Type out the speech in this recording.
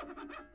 Ha ha ha ha!